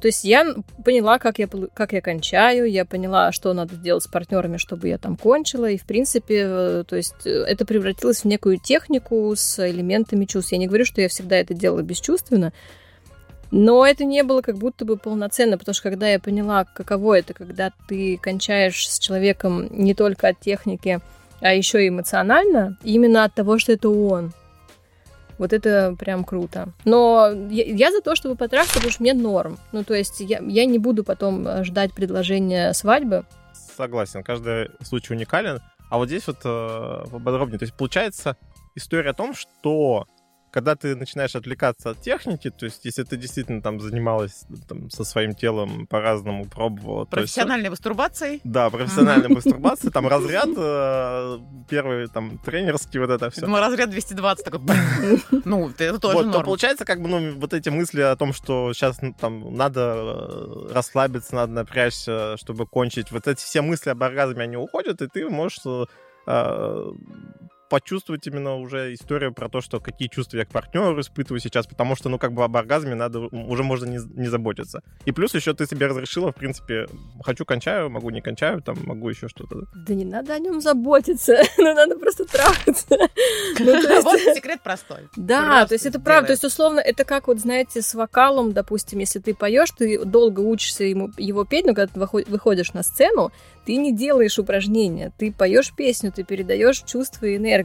B: То есть я поняла, как я, как я кончаю, я поняла, что надо делать с партнерами, чтобы я там кончила, и, в принципе, э, то есть э, это превратилось в некую технику с элементами чувств. Я не говорю, что я всегда это делала бесчувственно, но это не было как будто бы полноценно, потому что когда я поняла, каково это, когда ты кончаешь с человеком не только от техники, а еще и эмоционально, именно от того, что это он, вот это прям круто. Но я, я за то, чтобы потрахаться, потому что мне норм. Ну, то есть я, я не буду потом э, ждать предложения свадьбы.
C: Согласен, каждый случай уникален. А вот здесь вот э, поподробнее. То есть получается история о том, что когда ты начинаешь отвлекаться от техники, то есть если ты действительно там занималась там, со своим телом по-разному, пробовала...
A: Профессиональной мастурбацией?
C: Да, профессиональной мастурбацией, там разряд э, первый, там, тренерский, вот это все.
A: Думаю, разряд 220 такой, ну, это тоже
C: Вот, то получается, как бы, ну, вот эти мысли о том, что сейчас ну, там надо э, расслабиться, надо напрячься, чтобы кончить, вот эти все мысли об оргазме, они уходят, и ты можешь э, почувствовать именно уже историю про то, что какие чувства я к партнеру испытываю сейчас, потому что, ну, как бы об оргазме надо, уже можно не, не заботиться. И плюс еще ты себе разрешила, в принципе, хочу кончаю, могу не кончаю, там, могу еще что-то.
B: Да не надо о нем заботиться, ну, надо просто трахаться.
A: Ну, вот секрет простой.
B: Да, то есть это правда, то есть условно, это как вот, знаете, с вокалом, допустим, если ты поешь, ты долго учишься ему его петь, но когда ты выходишь на сцену, ты не делаешь упражнения, ты поешь песню, ты передаешь чувства и энергию,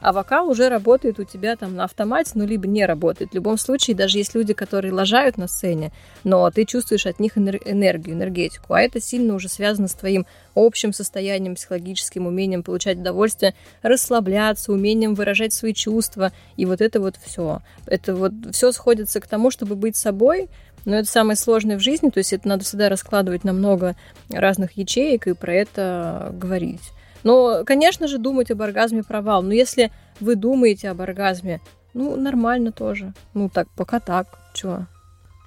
B: а вокал уже работает у тебя там на автомате, ну, либо не работает. В любом случае, даже есть люди, которые лажают на сцене, но ты чувствуешь от них энергию, энергетику, а это сильно уже связано с твоим общим состоянием, психологическим умением получать удовольствие, расслабляться, умением выражать свои чувства, и вот это вот все. Это вот все сходится к тому, чтобы быть собой, но это самое сложное в жизни, то есть это надо всегда раскладывать на много разных ячеек и про это говорить. Но, конечно же, думать об оргазме провал. Но если вы думаете об оргазме, ну, нормально тоже. Ну, так, пока так. Чего?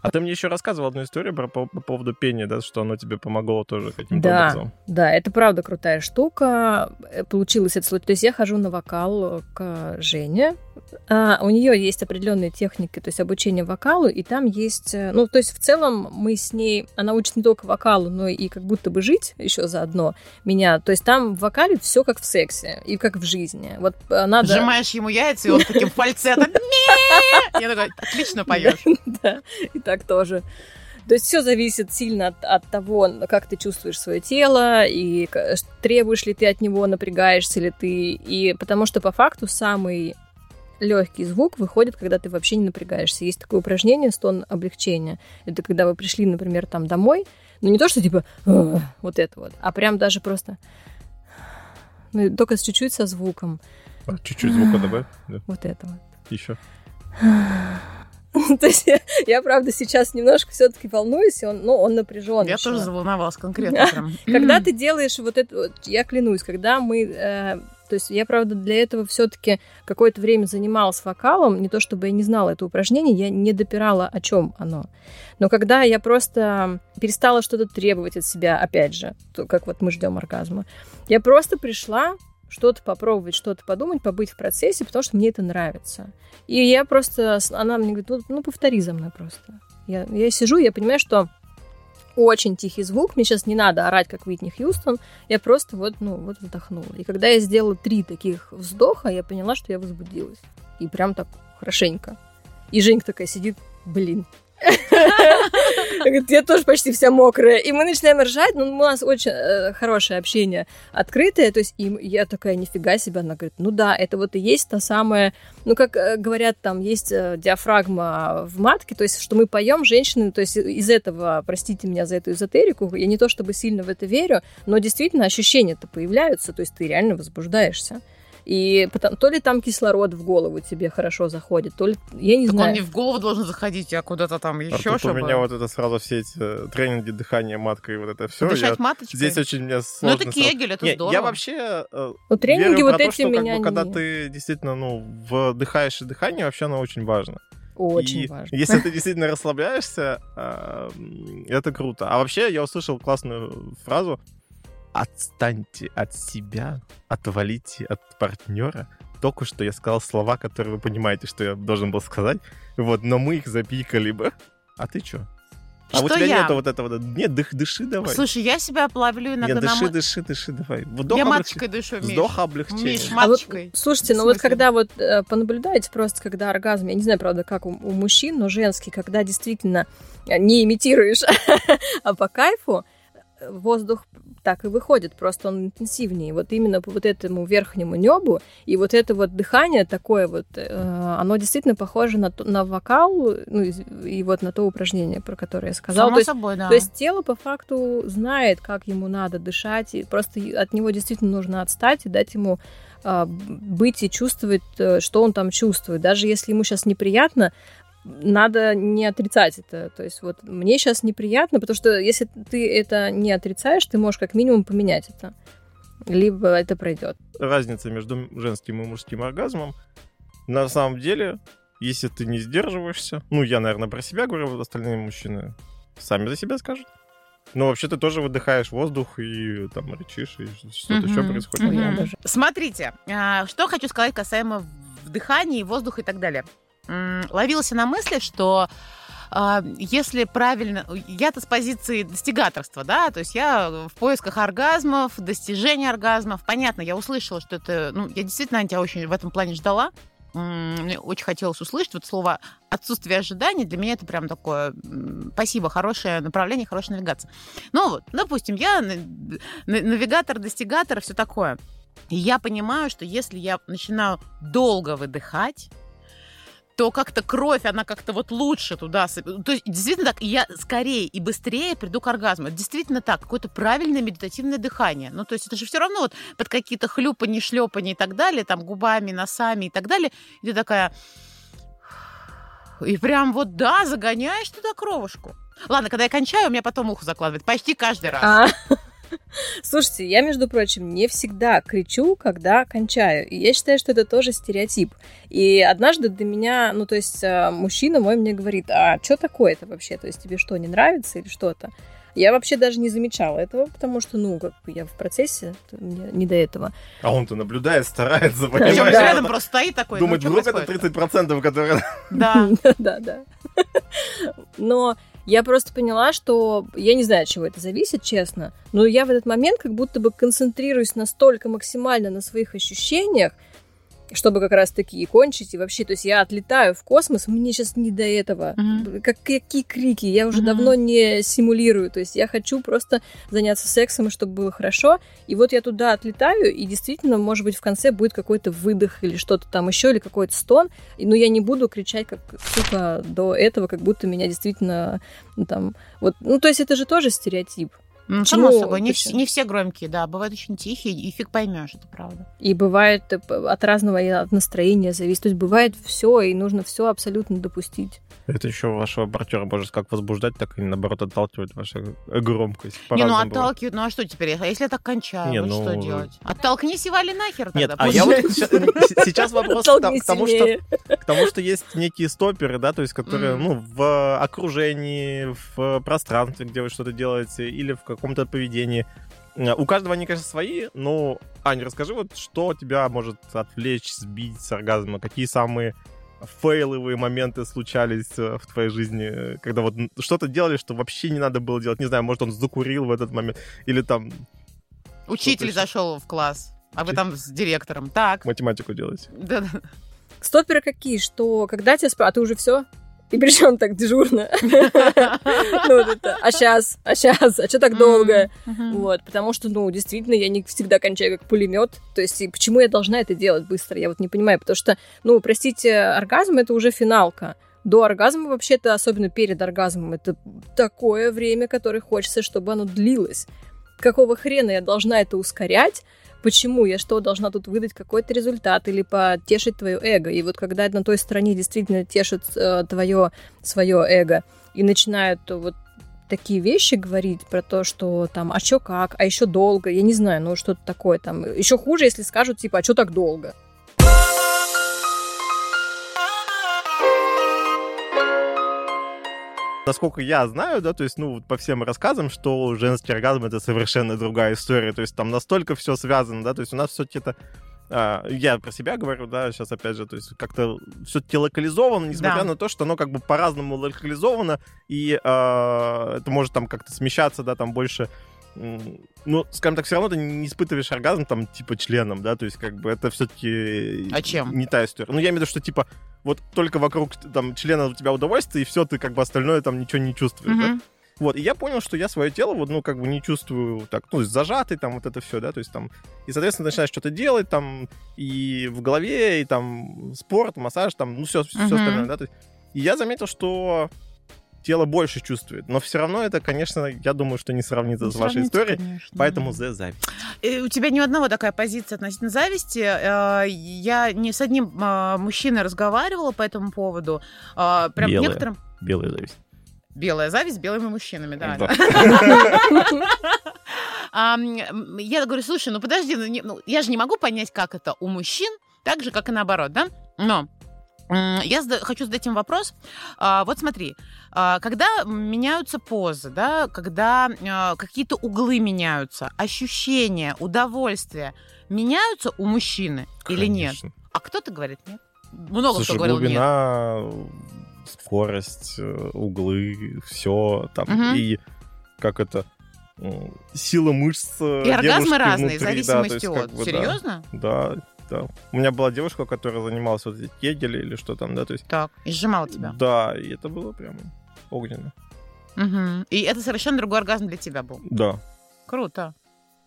C: А ты мне еще рассказывал одну историю про, по, по поводу пения, да, что оно тебе помогло тоже каким-то
B: да,
C: образом.
B: Да, это правда крутая штука. Э, получилось это случай. То есть я хожу на вокал к Жене. А, у нее есть определенные техники, то есть обучение вокалу, и там есть... Э, ну, то есть в целом мы с ней... Она учит не только вокалу, но и как будто бы жить еще заодно меня. То есть там в вокале все как в сексе и как в жизни. Вот э, надо...
A: Сжимаешь ему яйца, и он таким фальцетом... Я такой, отлично поешь.
B: Да, и так тоже. То есть все зависит сильно от, от того, как ты чувствуешь свое тело, и требуешь ли ты от него, напрягаешься ли ты. И потому что по факту самый легкий звук выходит, когда ты вообще не напрягаешься. Есть такое упражнение стон облегчения. Это когда вы пришли, например, там домой, ну не то, что типа вот это вот, а прям даже просто ну, только с чуть-чуть со звуком.
C: А, чуть-чуть звука добавь.
B: Да. Вот это вот.
C: Еще.
B: То есть я, я, правда, сейчас немножко все-таки волнуюсь, он, ну, он напряжен.
A: Я тоже заволновалась конкретно. Прям.
B: Когда ты делаешь вот это, я клянусь, когда мы э, то есть я, правда, для этого все-таки какое-то время занималась вокалом. Не то чтобы я не знала это упражнение, я не допирала, о чем оно. Но когда я просто перестала что-то требовать от себя, опять же, то, как вот мы ждем оргазма, я просто пришла что-то попробовать, что-то подумать, побыть в процессе, потому что мне это нравится. И я просто, она мне говорит, ну, ну повтори за мной просто. Я, я сижу, я понимаю, что очень тихий звук, мне сейчас не надо орать, как Уитни Хьюстон, я просто вот, ну, вот вздохнула. И когда я сделала три таких вздоха, я поняла, что я возбудилась. И прям так хорошенько. И Женька такая сидит, блин, Я тоже почти вся мокрая. И мы начинаем ржать, но у нас очень э, хорошее общение, открытое. То есть и я такая, нифига себе. Она говорит, ну да, это вот и есть та самая... Ну, как э, говорят, там есть э, диафрагма в матке, то есть что мы поем, женщины, то есть из этого, простите меня за эту эзотерику, я не то чтобы сильно в это верю, но действительно ощущения-то появляются, то есть ты реально возбуждаешься. И потом, то ли там кислород в голову тебе хорошо заходит, то ли, я не
A: так
B: знаю.
A: он не в голову должен заходить, а куда-то там еще,
C: А тут
A: чтобы...
C: у меня вот это сразу все эти э, тренинги дыхания маткой, вот это все.
A: Дышать маточкой?
C: Здесь очень мне
A: Ну,
C: сложно.
A: это
C: сразу-
A: кегель, это
C: Не,
A: здорово.
C: Я вообще э,
B: Ну, тренинги
C: верю
B: вот
C: про то,
B: эти
C: что, как бы,
B: меня
C: когда
B: не-
C: ты действительно, ну, вдыхаешь и дыхание, вообще оно очень важно.
B: Очень
C: И
B: важно.
C: Если ты действительно расслабляешься, м, это круто. А вообще, я услышал классную фразу «Отстаньте от себя, отвалите от партнера». Только что я сказал слова, которые вы понимаете, что я должен был сказать. Вот, но мы их запикали бы. А ты чё? А у
A: Что
C: тебя
A: я?
C: нету вот этого... Нет, дых, дыши давай.
A: Слушай, я себя ловлю иногда
C: Нет,
A: на...
C: дыши,
A: мы-
C: дыши, дыши, давай. Вдох,
A: Я
C: облегчи-
A: маточкой дышу, Миш.
C: Вздох облегчения.
A: Миш,
B: А вот,
A: маточкой.
B: слушайте, ну вот когда вот э, понаблюдаете просто, когда оргазм, я не знаю, правда, как у, у мужчин, но женский, когда действительно э, не имитируешь, а по кайфу, воздух так и выходит, просто он интенсивнее. Вот именно по вот этому верхнему небу, и вот это вот дыхание такое вот, э, оно действительно похоже на, то- на вокал, ну, и, вот на то упражнение, про которое я сказала.
A: Само
B: То есть
A: собой, да.
B: то есть тело по факту знает, как ему надо дышать, и просто от него действительно нужно отстать и дать ему а, быть и чувствовать, э, что он там чувствует. Даже если ему сейчас неприятно, надо не отрицать это. То есть вот мне сейчас неприятно, потому что если ты это не отрицаешь, ты можешь как минимум поменять это. Либо это пройдет.
C: разница между женским и мужским оргазмом. На самом деле, если ты не сдерживаешься, ну, я, наверное, про себя говорю, вот остальные мужчины сами за себя скажут. Но вообще ты тоже выдыхаешь воздух и там рычишь, и что-то еще
A: Мгм.
C: происходит.
B: Даже-
A: Смотрите, а, что хочу сказать касаемо вдыхания, воздуха и так далее. М, Ловился на мысли, что а, если правильно... Я-то с позиции достигаторства, да, то есть я в поисках оргазмов, достижения оргазмов. Понятно, я услышала, что это... Ну, я действительно тебя очень в этом плане ждала. Мне очень хотелось услышать вот слово отсутствие ожиданий. Для меня это прям такое спасибо, хорошее направление, хорошая навигация. Ну вот, допустим, я на- на- навигатор, достигатор, все такое. И я понимаю, что если я начинаю долго выдыхать, то как-то кровь, она как-то вот лучше туда... То есть действительно так, я скорее и быстрее приду к оргазму. Действительно так, какое-то правильное медитативное дыхание. Ну, то есть это же все равно вот под какие-то хлюпани, шлепани и так далее, там губами, носами и так далее. И ты такая... И прям вот, да, загоняешь туда кровушку. Ладно, когда я кончаю, у меня потом ухо закладывает. Почти каждый раз.
B: Слушайте, я, между прочим, не всегда кричу, когда кончаю. И я считаю, что это тоже стереотип. И однажды до меня, ну, то есть, э, мужчина мой мне говорит, а что такое-то вообще? То есть, тебе что, не нравится или что-то? Я вообще даже не замечала этого, потому что, ну, как бы я в процессе, мне не до этого.
C: А он-то наблюдает, старается, понимаешь?
B: Да.
A: рядом просто стоит такой. ну,
C: Думает,
A: что
C: вдруг это
A: происходит?
C: 30%, которые...
A: Да.
B: Да, да. Но я просто поняла, что я не знаю, от чего это зависит, честно, но я в этот момент как будто бы концентрируюсь настолько максимально на своих ощущениях, чтобы как раз таки и кончить, и вообще, то есть я отлетаю в космос, мне сейчас не до этого.
A: Мгм.
B: Как, какие крики, я уже
A: Мгм.
B: давно не симулирую, то есть я хочу просто заняться сексом, и чтобы было хорошо, и вот я туда отлетаю, и действительно, может быть, в конце будет какой-то выдох или что-то там еще, или какой-то стон, но я не буду кричать, как, сука, до этого, как будто меня действительно, ну, там, вот, ну, то есть это же тоже стереотип.
A: Ну, само собой, не,
B: это
A: вс-
B: всё?
A: не все громкие, да, бывают очень тихие, и фиг поймешь, это правда.
B: И бывает э, от разного и от настроения зависит. То есть бывает все, и нужно все абсолютно допустить.
C: Это еще вашего партнера может как возбуждать, так и наоборот отталкивать вашу громкость.
A: не, ну отталкивают, ну а что теперь? А если я так кончаю,
C: Не,
A: вот
C: ну,
A: что делать? Оттолкнись и вали нахер
C: Нет,
A: тогда.
C: а я вот сейчас вопрос к тому- что к тому, что есть некие стоперы, да, то есть которые, ну, в окружении, в пространстве, где вы что-то делаете, или в каком-то поведении. Э, У каждого они, конечно, свои, но, Аня, расскажи, вот что тебя может отвлечь, сбить с оргазма, какие самые фейловые моменты случались э, в твоей жизни, когда вот что-то делали, что вообще не надо было делать, не знаю, может, он закурил в этот момент, или там
A: Учитель зашел в класс, а вы там с директором. Так.
C: математику делать.
A: Да, да.
B: Стоперы какие? Что когда тебя спрашивают, а ты уже все? И причем так дежурно. Ну, а сейчас, а сейчас, а что так долго? Вот, потому что, ну, действительно, я не всегда кончаю как пулемет. То есть, и почему я должна это делать быстро? Я вот не понимаю, потому что, ну, простите, оргазм это уже финалка. До оргазма вообще-то, особенно перед оргазмом, это такое время, которое хочется, чтобы оно длилось. Какого хрена я должна это ускорять? Почему? Я что, должна тут выдать какой-то результат или потешить твое эго? И вот когда на той стороне действительно тешит э, твое свое эго и начинают вот такие вещи говорить про то, что там, а чё как, а еще долго, я не знаю, ну что-то такое там. Еще хуже, если скажут, типа, а что так долго?
C: Насколько я знаю, да, то есть, ну, по всем рассказам, что женский оргазм — это совершенно другая история, то есть там настолько все связано, да, то есть у нас все-таки это а, я про себя говорю, да, сейчас опять же, то есть как-то все-таки локализовано, несмотря да. на то, что оно как бы по-разному локализовано, и а, это может там как-то смещаться, да, там больше ну, скажем так, все равно ты не испытываешь оргазм там, типа, членом, да, то есть, как бы, это все-таки...
A: А чем?
C: Не та история. Ну, я имею в виду, что, типа, вот только вокруг, там, члена у тебя удовольствие, и все, ты, как бы, остальное там ничего не чувствуешь, mm-hmm. да? Вот, и я понял, что я свое тело, вот, ну, как бы не чувствую так, ну, зажатый, там, вот это все, да, то есть там, и, соответственно, начинаешь что-то делать, там, и в голове, и там, спорт, массаж, там, ну, все, все mm-hmm. остальное, да, то есть, и я заметил, что тело больше чувствует. Но все равно это, конечно, я думаю, что не сравнится не с вашей историей. Конечно. Поэтому за зависть.
A: И э, у тебя ни одного такая позиция относительно зависти. Э, я не с одним а, мужчиной разговаривала по этому поводу. А, прям
C: Белая.
A: некоторым...
C: Белая зависть.
A: Белая зависть с белыми мужчинами, да. Я говорю, слушай, ну подожди, ну, ну я же не могу понять, как это у мужчин, так же, как и наоборот, да? Но я хочу задать им вопрос. А, вот смотри, а, когда меняются позы, да, когда а, какие-то углы меняются, ощущения, удовольствие меняются у мужчины Конечно. или нет? А кто-то говорит нет. Много Слушай, кто говорил
C: глубина, нет. скорость, э, углы, все там угу. и как это сила мышц.
A: И оргазмы разные, внутри, в зависимости да, от. Бы, Серьезно?
C: Да, да да. У меня была девушка, которая занималась вот эти кегели или что там, да, то есть...
A: Так, и сжимала тебя.
C: Да, и это было прям огненно.
A: Угу. И это совершенно другой оргазм для тебя был?
C: Да.
A: Круто.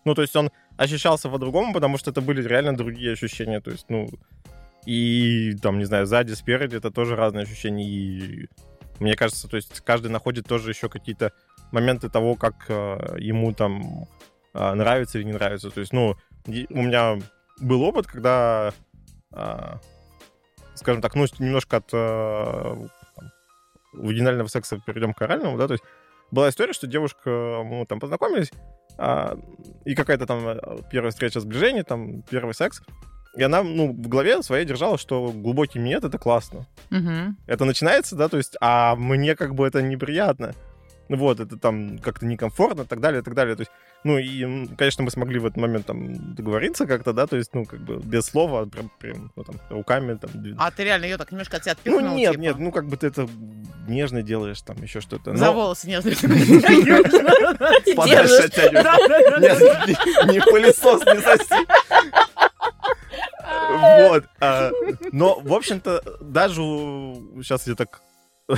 C: Ну, то есть он ощущался по-другому, потому что это были реально другие ощущения, то есть, ну... И там, не знаю, сзади, спереди это тоже разные ощущения. И мне кажется, то есть каждый находит тоже еще какие-то моменты того, как э, ему там э, нравится или не нравится. То есть, ну, у меня был опыт, когда, а, скажем так, ну, немножко от а, вагинального секса перейдем к оральному, да, то есть была история, что девушка, мы там познакомились, а, и какая-то там э, первая встреча сближения, там первый секс, и она, ну, в голове своей держала, что глубокий минет — это классно.
A: Угу.
C: Это начинается, да, то есть, а мне как бы это неприятно. Вот, это там как-то некомфортно, и так далее, и так далее. То есть, ну, и, конечно, мы смогли в этот момент там договориться как-то, да, то есть, ну, как бы без слова, прям, прям ну, там, руками там.
A: А ты реально ее так немножко от себя отпихнул?
C: Ну, нет, типа? нет, ну, как бы ты это нежно делаешь, там, еще что-то.
A: Но... За волосы нежно.
C: Подальше оттягиваешь. Не пылесос, не соси. Вот. А, но, в общем-то, даже сейчас я так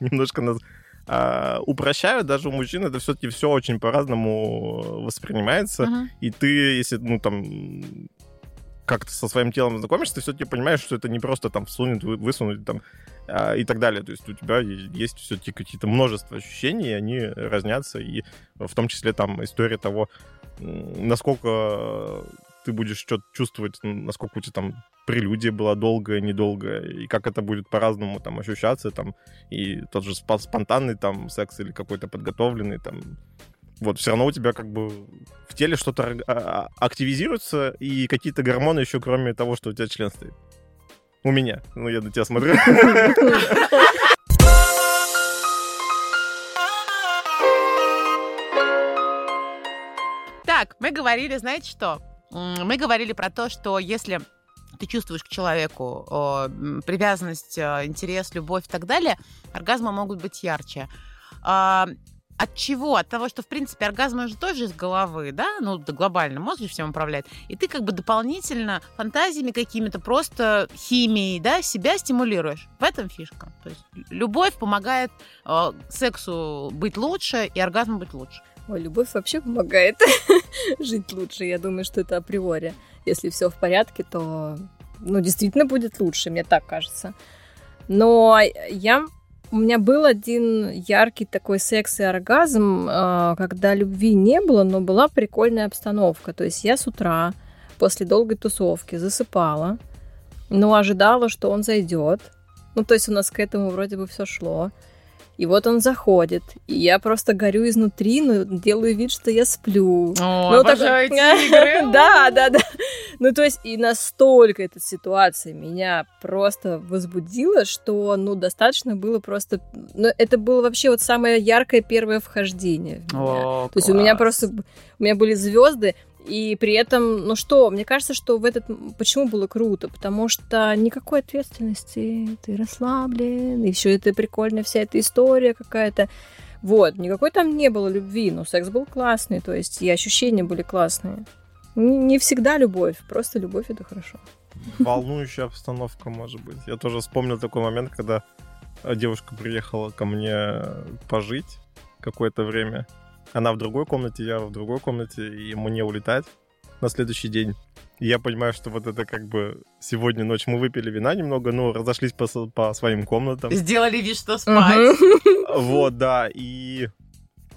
C: немножко э, упрощают, даже у мужчин это все-таки все очень по-разному воспринимается. Uh-huh. И ты, если, ну, там, как-то со своим телом знакомишься, ты все-таки понимаешь, что это не просто там всунуть, высунуть там а, и так далее. То есть у тебя есть все-таки какие-то множество ощущений, и они разнятся, и в том числе там история того, насколько ты будешь что-то чувствовать, насколько у тебя там прелюдия была долгая, недолгая, и как это будет по-разному там ощущаться, там, и тот же спонтанный там секс или какой-то подготовленный там, вот, все равно у тебя как бы в теле что-то а, а, активизируется, и какие-то гормоны еще, кроме того, что у тебя член стоит. У меня. Ну, я на тебя смотрю.
A: Так, мы говорили, знаете что? Мы говорили про то, что если ты чувствуешь к человеку привязанность, э, интерес, любовь и так далее, оргазмы могут быть ярче. А, от чего? От того, что, в принципе, оргазм же тоже из головы, да? Ну, глобально мозг же всем управляет. И ты как бы дополнительно фантазиями какими-то, просто химией, да, себя стимулируешь. В этом фишка. То есть любовь помогает э, сексу быть лучше и оргазму быть лучше.
B: Ой, любовь вообще помогает жить лучше. Я думаю, что это априори. Если все в порядке, то ну, действительно будет лучше, мне так кажется. Но я у меня был один яркий такой секс и оргазм, а, когда любви не было, но была прикольная обстановка. То есть я с утра после долгой тусовки засыпала, но ожидала, что он зайдет. Ну, то есть у нас к этому вроде бы все шло. И вот он заходит, и я просто горю изнутри, но делаю вид, что я сплю.
A: О,
B: ну,
A: обожаю эти игры.
B: Да, да, да. Ну, то есть, и настолько эта ситуация меня просто возбудила, что, ну, достаточно было просто... Ну, это было вообще вот самое яркое первое вхождение.
A: О,
B: То есть у меня просто... У меня были звезды, и при этом, ну что, мне кажется, что в этот... Почему было круто? Потому что никакой ответственности, ты расслаблен, и все это прикольно, вся эта история какая-то. Вот, никакой там не было любви, но секс был классный, то есть и ощущения были классные. Не всегда любовь, просто любовь это хорошо.
C: Волнующая обстановка, может быть. Я тоже вспомнил такой момент, когда девушка приехала ко мне пожить какое-то время. Она в другой комнате, я в другой комнате, и мне улетать на следующий день. И я понимаю, что вот это как бы сегодня ночь мы выпили вина немного, но разошлись по, по своим комнатам.
A: Сделали вид, что спать.
C: Вот, да, и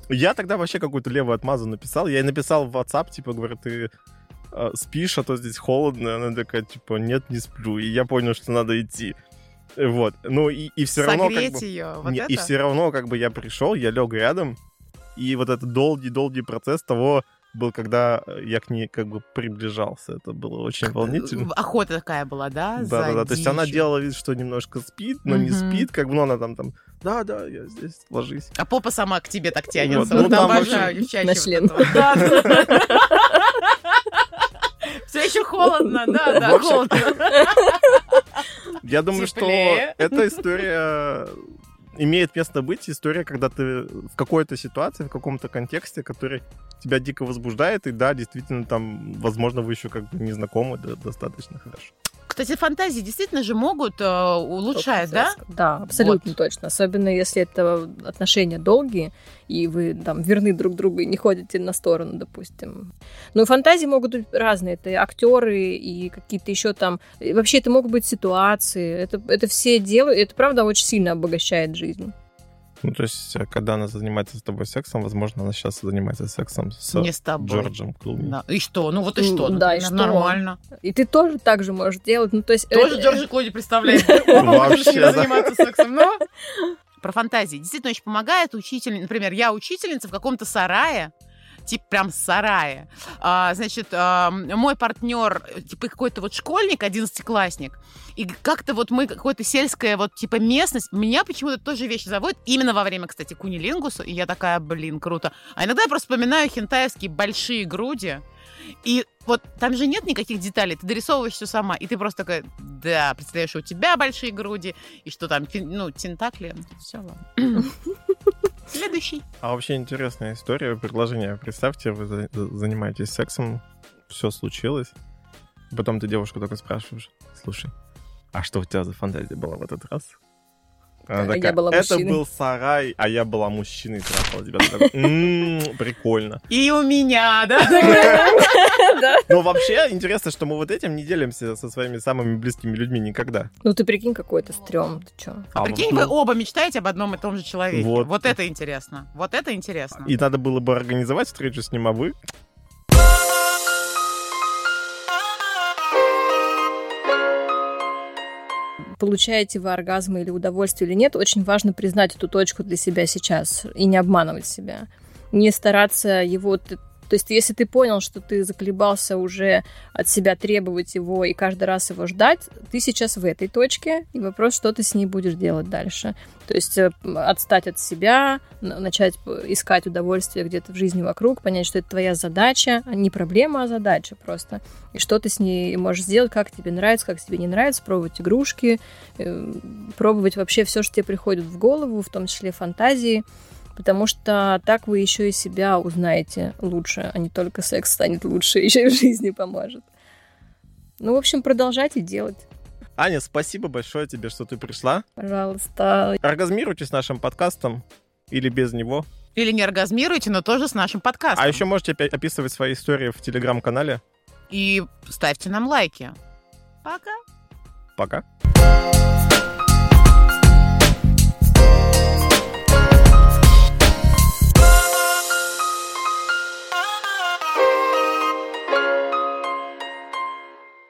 C: я тогда вообще какую-то левую отмазу написал. Я ей написал в WhatsApp, типа, говорю, ты э, спишь, а то здесь холодно. Она такая, типа, нет, не сплю. И я понял, что надо идти. Вот. Ну, и, и все равно как
A: Согреть
C: бы...
A: ее. Вот
C: Не,
A: это?
C: И все равно, как бы, я пришел, я лег рядом, и вот этот долгий-долгий процесс того был, когда я к ней как бы приближался. Это было очень волнительно.
A: Охота такая была, да?
C: Да, да, да. То есть она делала вид, что немножко спит, но не
A: Мгм.
C: спит, как бы, ну, она там, там, да, да, я здесь, ложись.
A: А попа сама к тебе так тянется.
C: Вот,
A: Вот,
C: ну, там
A: обожаю
C: вообще
A: девчачье
B: на член.
A: Все еще холодно, да, да, холодно.
C: Я думаю, что эта история имеет место быть. История, когда ты в какой-то ситуации, в каком-то контексте, который тебя дико возбуждает, и да, действительно, там, возможно, вы еще как бы не знакомы да, достаточно хорошо.
A: Кстати, фантазии действительно же могут э, улучшать, да?
B: Да, абсолютно точно. Особенно если это отношения долгие, и вы там верны друг другу и не ходите на сторону, допустим. Ну, и фантазии могут быть разные. Это и актеры, и какие-то еще там... и вообще, это могут быть ситуации. Это, это все делают, это правда очень сильно обогащает жизнь.
C: Ну, то есть, э, когда она занимается с тобой сексом, возможно, она сейчас занимается сексом с
A: Не с тобой.
C: Джорджем Клуни.
A: Да. И что? Ну вот и что? Ну,
B: да, и что?
A: Нормально.
B: И ты тоже так же можешь делать. Ну, то есть...
A: Тоже
B: это-
A: Джорджи Клуни представляет.
C: Вообще,
A: решили
C: да.
A: заниматься сексом, но... Про фантазии. Действительно очень помогает учитель. Например, я учительница в каком-то сарае, типа прям сарае. А, значит, а, мой партнер, типа какой-то вот школьник, одиннадцатиклассник, и как-то вот мы, какая-то сельская вот типа местность, меня почему-то тоже вещи заводят, именно во время, кстати, кунилингуса, и я такая, блин, круто. А иногда я просто вспоминаю хентаевские большие груди, и вот там же нет никаких деталей, ты дорисовываешь все сама, и ты просто такая, да, представляешь, у тебя большие груди, и что там, ну, тентакли, все, ладно. Следующий.
C: А вообще интересная история, предложение. Представьте, вы за- за- занимаетесь сексом, все случилось, потом ты девушку только спрашиваешь, слушай, а что у тебя за фантазия была в этот раз? Она
B: Я
C: такая,
B: была
C: это
B: мужчиной».
C: был сарай, а я была мужчиной, трахала тебя. Ты такой, «М, Прикольно.
A: И у меня, да?
B: Да.
C: Но вообще интересно, что мы вот этим не делимся со своими самыми близкими людьми никогда.
B: Ну, ты прикинь, какой-то стрём. Ты чё?
A: А прикинь,
C: ну,
A: вы оба мечтаете об одном и том же человеке.
C: Вот.
A: Вот, это интересно. Вот это интересно.
C: И надо было бы организовать встречу с ним, а вы
B: получаете вы оргазм или удовольствие или нет, очень важно признать эту точку для себя сейчас и не обманывать себя. Не стараться его... То есть, если ты понял, что ты заколебался уже от себя требовать его и каждый раз его ждать, ты сейчас в этой точке, и вопрос, что ты с ней будешь делать дальше. То есть, э, отстать от себя, начать искать удовольствие где-то в жизни вокруг, понять, что это твоя задача, а не проблема, а задача просто. И что ты с ней можешь сделать, как тебе нравится, как тебе не нравится, пробовать игрушки, э, пробовать вообще все, что тебе приходит в голову, в том числе фантазии. Потому что так вы еще и себя узнаете лучше, а не только секс станет лучше, еще и в жизни поможет. Ну, в общем, продолжайте делать.
C: Аня, спасибо большое тебе, что ты пришла.
B: Пожалуйста.
C: Оргазмируйте с нашим подкастом или без него.
A: Или не оргазмируйте, но тоже с нашим подкастом.
C: А еще можете описывать свои истории в телеграм-канале.
A: И ставьте нам лайки. Пока.
C: Пока.